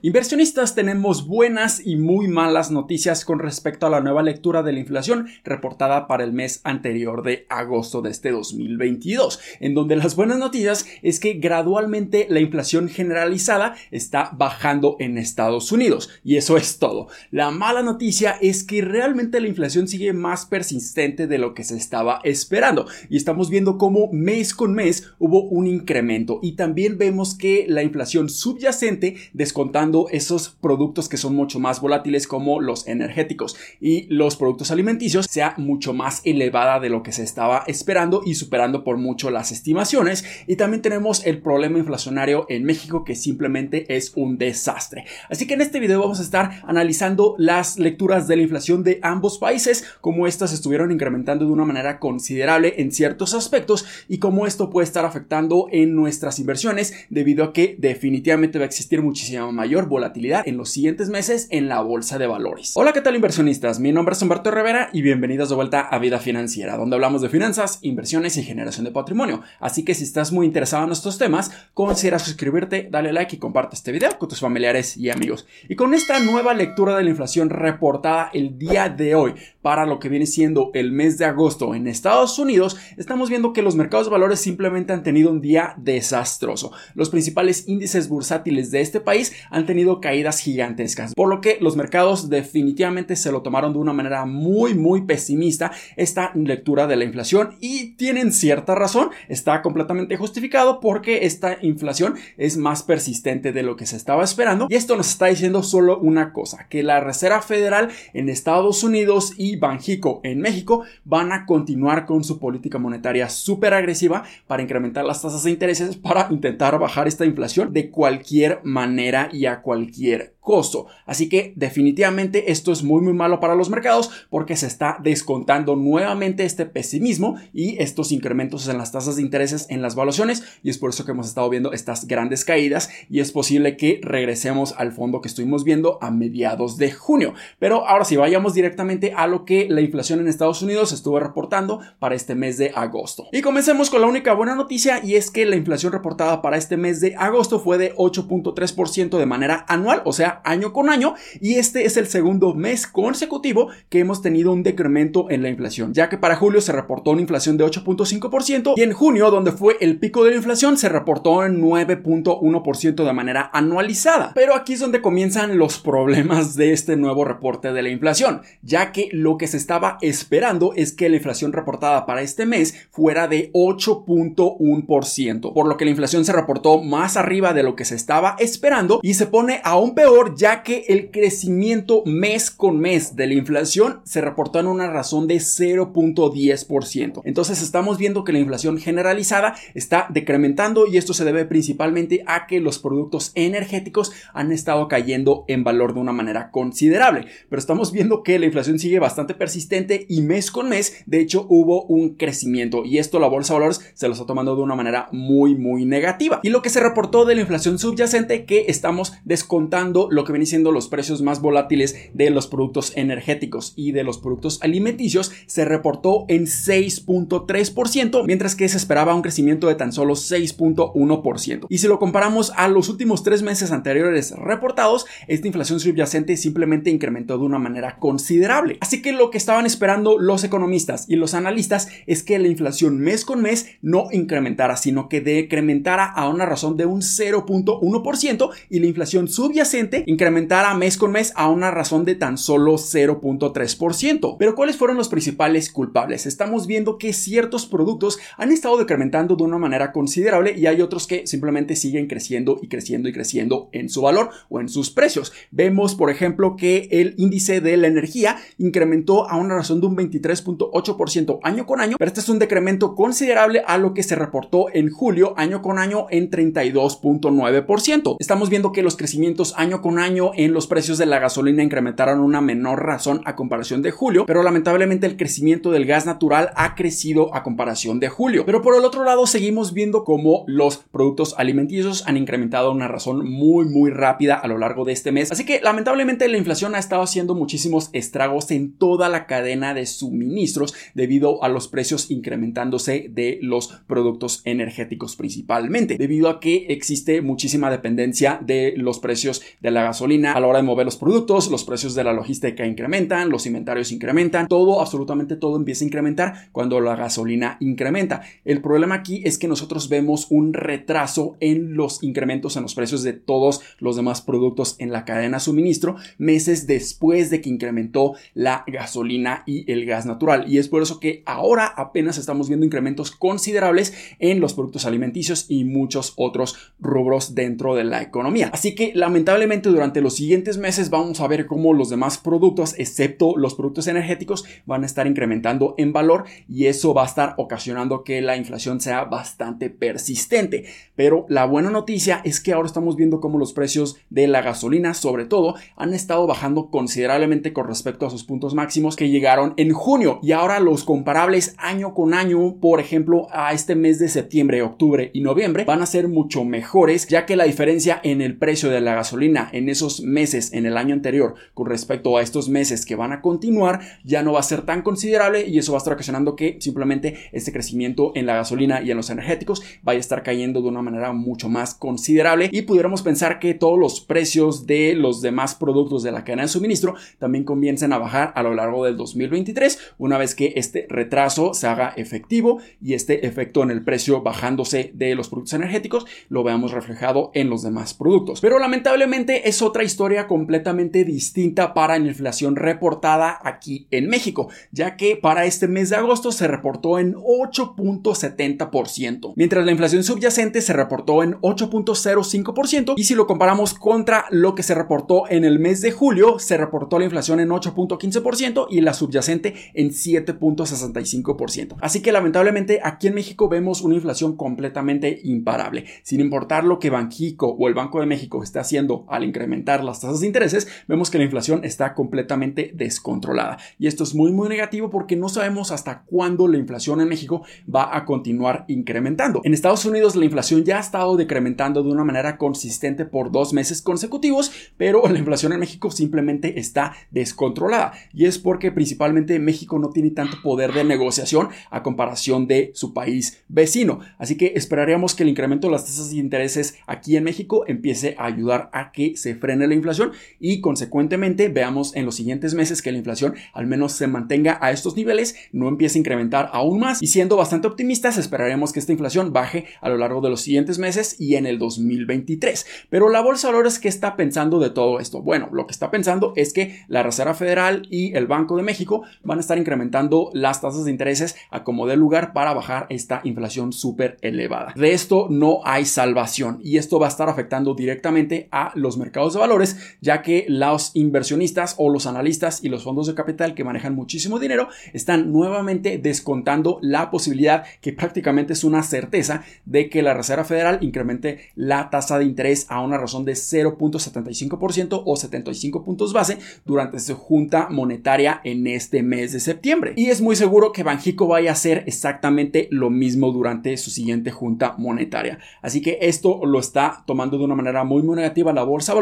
Inversionistas tenemos buenas y muy malas noticias con respecto a la nueva lectura de la inflación reportada para el mes anterior de agosto de este 2022, en donde las buenas noticias es que gradualmente la inflación generalizada está bajando en Estados Unidos y eso es todo. La mala noticia es que realmente la inflación sigue más persistente de lo que se estaba esperando y estamos viendo cómo mes con mes hubo un incremento y también vemos que la inflación subyacente descontando esos productos que son mucho más volátiles como los energéticos y los productos alimenticios sea mucho más elevada de lo que se estaba esperando y superando por mucho las estimaciones. Y también tenemos el problema inflacionario en México que simplemente es un desastre. Así que en este video vamos a estar analizando las lecturas de la inflación de ambos países, cómo estas estuvieron incrementando de una manera considerable en ciertos aspectos y cómo esto puede estar afectando en nuestras inversiones debido a que definitivamente va a existir muchísima mayor volatilidad en los siguientes meses en la bolsa de valores. Hola, ¿qué tal inversionistas? Mi nombre es Humberto Rivera y bienvenidos de vuelta a Vida Financiera, donde hablamos de finanzas, inversiones y generación de patrimonio. Así que si estás muy interesado en estos temas, considera suscribirte, dale like y comparte este video con tus familiares y amigos. Y con esta nueva lectura de la inflación reportada el día de hoy para lo que viene siendo el mes de agosto en Estados Unidos, estamos viendo que los mercados de valores simplemente han tenido un día desastroso. Los principales índices bursátiles de este país han tenido caídas gigantescas, por lo que los mercados definitivamente se lo tomaron de una manera muy muy pesimista esta lectura de la inflación y tienen cierta razón, está completamente justificado porque esta inflación es más persistente de lo que se estaba esperando y esto nos está diciendo solo una cosa, que la Reserva Federal en Estados Unidos y Banjico en México van a continuar con su política monetaria súper agresiva para incrementar las tasas de intereses para intentar bajar esta inflación de cualquier manera y a cualquier costo. Así que definitivamente esto es muy muy malo para los mercados porque se está descontando nuevamente este pesimismo y estos incrementos en las tasas de intereses en las valuaciones y es por eso que hemos estado viendo estas grandes caídas y es posible que regresemos al fondo que estuvimos viendo a mediados de junio. Pero ahora sí, vayamos directamente a lo que la inflación en Estados Unidos estuvo reportando para este mes de agosto. Y comencemos con la única buena noticia y es que la inflación reportada para este mes de agosto fue de 8.3% de manera anual, o sea, año con año, y este es el segundo mes consecutivo que hemos tenido un decremento en la inflación, ya que para julio se reportó una inflación de 8.5% y en junio, donde fue el pico de la inflación, se reportó en 9.1% de manera anualizada. Pero aquí es donde comienzan los problemas de este nuevo reporte de la inflación, ya que lo que se estaba esperando es que la inflación reportada para este mes fuera de 8.1%, por lo que la inflación se reportó más arriba de lo que se estaba esperando y se pone aún peor ya que el crecimiento mes con mes de la inflación se reportó en una razón de 0.10%. Entonces estamos viendo que la inflación generalizada está decrementando y esto se debe principalmente a que los productos energéticos han estado cayendo en valor de una manera considerable. Pero estamos viendo que la inflación sigue bastante persistente y mes con mes, de hecho, hubo un crecimiento y esto la bolsa de valores se lo está tomando de una manera muy, muy negativa. Y lo que se reportó de la inflación subyacente que estamos descontando lo que viene siendo los precios más volátiles de los productos energéticos y de los productos alimenticios se reportó en 6.3%, mientras que se esperaba un crecimiento de tan solo 6.1%. Y si lo comparamos a los últimos tres meses anteriores reportados, esta inflación subyacente simplemente incrementó de una manera considerable. Así que lo que estaban esperando los economistas y los analistas es que la inflación mes con mes no incrementara, sino que decrementara a una razón de un 0.1% y la inflación subyacente incrementara mes con mes a una razón de tan solo 0.3%. Pero ¿cuáles fueron los principales culpables? Estamos viendo que ciertos productos han estado decrementando de una manera considerable y hay otros que simplemente siguen creciendo y creciendo y creciendo en su valor o en sus precios. Vemos, por ejemplo, que el índice de la energía incrementó a una razón de un 23.8% año con año, pero este es un decremento considerable a lo que se reportó en julio año con año en 32.9%. Estamos viendo que los crecimientos año con año año en los precios de la gasolina incrementaron una menor razón a comparación de julio, pero lamentablemente el crecimiento del gas natural ha crecido a comparación de julio. Pero por el otro lado seguimos viendo cómo los productos alimenticios han incrementado una razón muy muy rápida a lo largo de este mes. Así que lamentablemente la inflación ha estado haciendo muchísimos estragos en toda la cadena de suministros debido a los precios incrementándose de los productos energéticos principalmente, debido a que existe muchísima dependencia de los precios de la gasolina a la hora de mover los productos, los precios de la logística incrementan, los inventarios incrementan, todo, absolutamente todo empieza a incrementar cuando la gasolina incrementa. El problema aquí es que nosotros vemos un retraso en los incrementos en los precios de todos los demás productos en la cadena de suministro meses después de que incrementó la gasolina y el gas natural. Y es por eso que ahora apenas estamos viendo incrementos considerables en los productos alimenticios y muchos otros rubros dentro de la economía. Así que lamentablemente durante los siguientes meses vamos a ver cómo los demás productos, excepto los productos energéticos, van a estar incrementando en valor y eso va a estar ocasionando que la inflación sea bastante persistente. Pero la buena noticia es que ahora estamos viendo cómo los precios de la gasolina, sobre todo, han estado bajando considerablemente con respecto a sus puntos máximos que llegaron en junio y ahora los comparables año con año, por ejemplo, a este mes de septiembre, octubre y noviembre, van a ser mucho mejores, ya que la diferencia en el precio de la gasolina en esos meses en el año anterior con respecto a estos meses que van a continuar ya no va a ser tan considerable y eso va a estar ocasionando que simplemente este crecimiento en la gasolina y en los energéticos vaya a estar cayendo de una manera mucho más considerable y pudiéramos pensar que todos los precios de los demás productos de la cadena de suministro también comiencen a bajar a lo largo del 2023 una vez que este retraso se haga efectivo y este efecto en el precio bajándose de los productos energéticos lo veamos reflejado en los demás productos. Pero lamentablemente es otra historia completamente distinta para la inflación reportada aquí en México, ya que para este mes de agosto se reportó en 8.70%, mientras la inflación subyacente se reportó en 8.05% y si lo comparamos contra lo que se reportó en el mes de julio, se reportó la inflación en 8.15% y la subyacente en 7.65%. Así que lamentablemente aquí en México vemos una inflación completamente imparable. Sin importar lo que Banjico o el Banco de México esté haciendo al incrementar las tasas de intereses, vemos que la inflación está completamente descontrolada. Y esto es muy muy negativo porque no sabemos hasta cuándo la inflación en México va a continuar incrementando. En Estados Unidos la inflación ya ha estado decrementando de una manera consistente por dos meses consecutivos, pero la inflación en México simplemente está descontrolada. Y es porque principalmente México no tiene tanto poder de negociación a comparación de su país vecino. Así que esperaríamos que el incremento de las tasas de intereses aquí en México empiece a ayudar a que se frene la inflación y consecuentemente veamos en los siguientes meses que la inflación al menos se mantenga a estos niveles, no empiece a incrementar aún más y siendo bastante optimistas esperaremos que esta inflación baje a lo largo de los siguientes meses y en el 2023. Pero la bolsa de valores ¿qué está pensando de todo esto? Bueno, lo que está pensando es que la Reserva Federal y el Banco de México van a estar incrementando las tasas de intereses a como dé lugar para bajar esta inflación súper elevada. De esto no hay salvación y esto va a estar afectando directamente a los mercados de valores, ya que los inversionistas o los analistas y los fondos de capital que manejan muchísimo dinero están nuevamente descontando la posibilidad que prácticamente es una certeza de que la Reserva Federal incremente la tasa de interés a una razón de 0.75% o 75 puntos base durante su junta monetaria en este mes de septiembre. Y es muy seguro que Banjico vaya a hacer exactamente lo mismo durante su siguiente junta monetaria. Así que esto lo está tomando de una manera muy, muy negativa la bolsa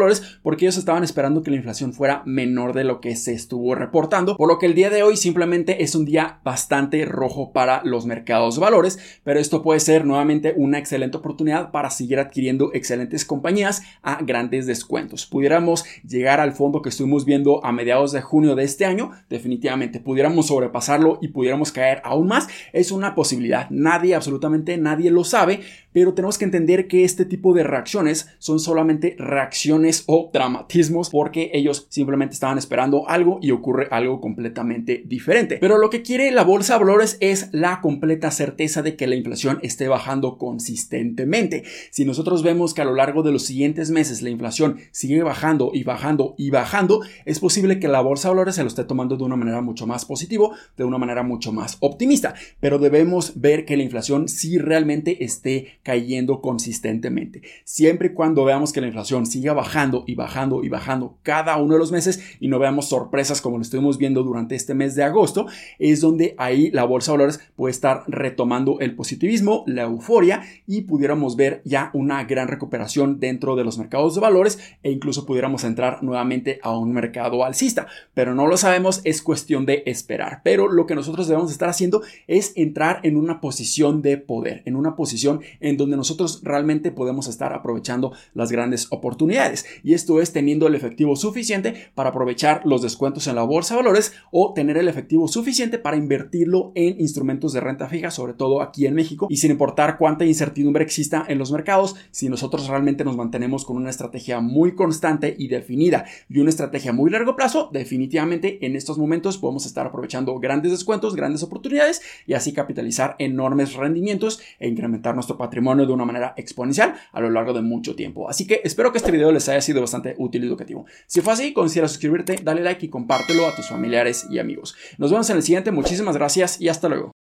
porque ellos estaban esperando que la inflación fuera menor de lo que se estuvo reportando, por lo que el día de hoy simplemente es un día bastante rojo para los mercados valores, pero esto puede ser nuevamente una excelente oportunidad para seguir adquiriendo excelentes compañías a grandes descuentos. Pudiéramos llegar al fondo que estuvimos viendo a mediados de junio de este año, definitivamente pudiéramos sobrepasarlo y pudiéramos caer aún más, es una posibilidad. Nadie, absolutamente nadie lo sabe, pero tenemos que entender que este tipo de reacciones son solamente reacciones o dramatismos porque ellos simplemente estaban esperando algo y ocurre algo completamente diferente. Pero lo que quiere la bolsa de valores es la completa certeza de que la inflación esté bajando consistentemente. Si nosotros vemos que a lo largo de los siguientes meses la inflación sigue bajando y bajando y bajando, es posible que la bolsa de valores se lo esté tomando de una manera mucho más positivo, de una manera mucho más optimista. Pero debemos ver que la inflación sí realmente esté cayendo consistentemente. Siempre y cuando veamos que la inflación siga bajando y bajando y bajando cada uno de los meses y no veamos sorpresas como lo estuvimos viendo durante este mes de agosto, es donde ahí la bolsa de valores puede estar retomando el positivismo, la euforia y pudiéramos ver ya una gran recuperación dentro de los mercados de valores e incluso pudiéramos entrar nuevamente a un mercado alcista. Pero no lo sabemos, es cuestión de esperar. Pero lo que nosotros debemos estar haciendo es entrar en una posición de poder, en una posición en donde nosotros realmente podemos estar aprovechando las grandes oportunidades. Y esto es teniendo el efectivo suficiente para aprovechar los descuentos en la bolsa de valores o tener el efectivo suficiente para invertirlo en instrumentos de renta fija, sobre todo aquí en México. Y sin importar cuánta incertidumbre exista en los mercados, si nosotros realmente nos mantenemos con una estrategia muy constante y definida y una estrategia muy largo plazo, definitivamente en estos momentos podemos estar aprovechando grandes descuentos, grandes oportunidades y así capitalizar enormes rendimientos e incrementar nuestro patrimonio de una manera exponencial a lo largo de mucho tiempo. Así que espero que este video les haya sido bastante útil y educativo. Si fue así, considera suscribirte, dale like y compártelo a tus familiares y amigos. Nos vemos en el siguiente, muchísimas gracias y hasta luego.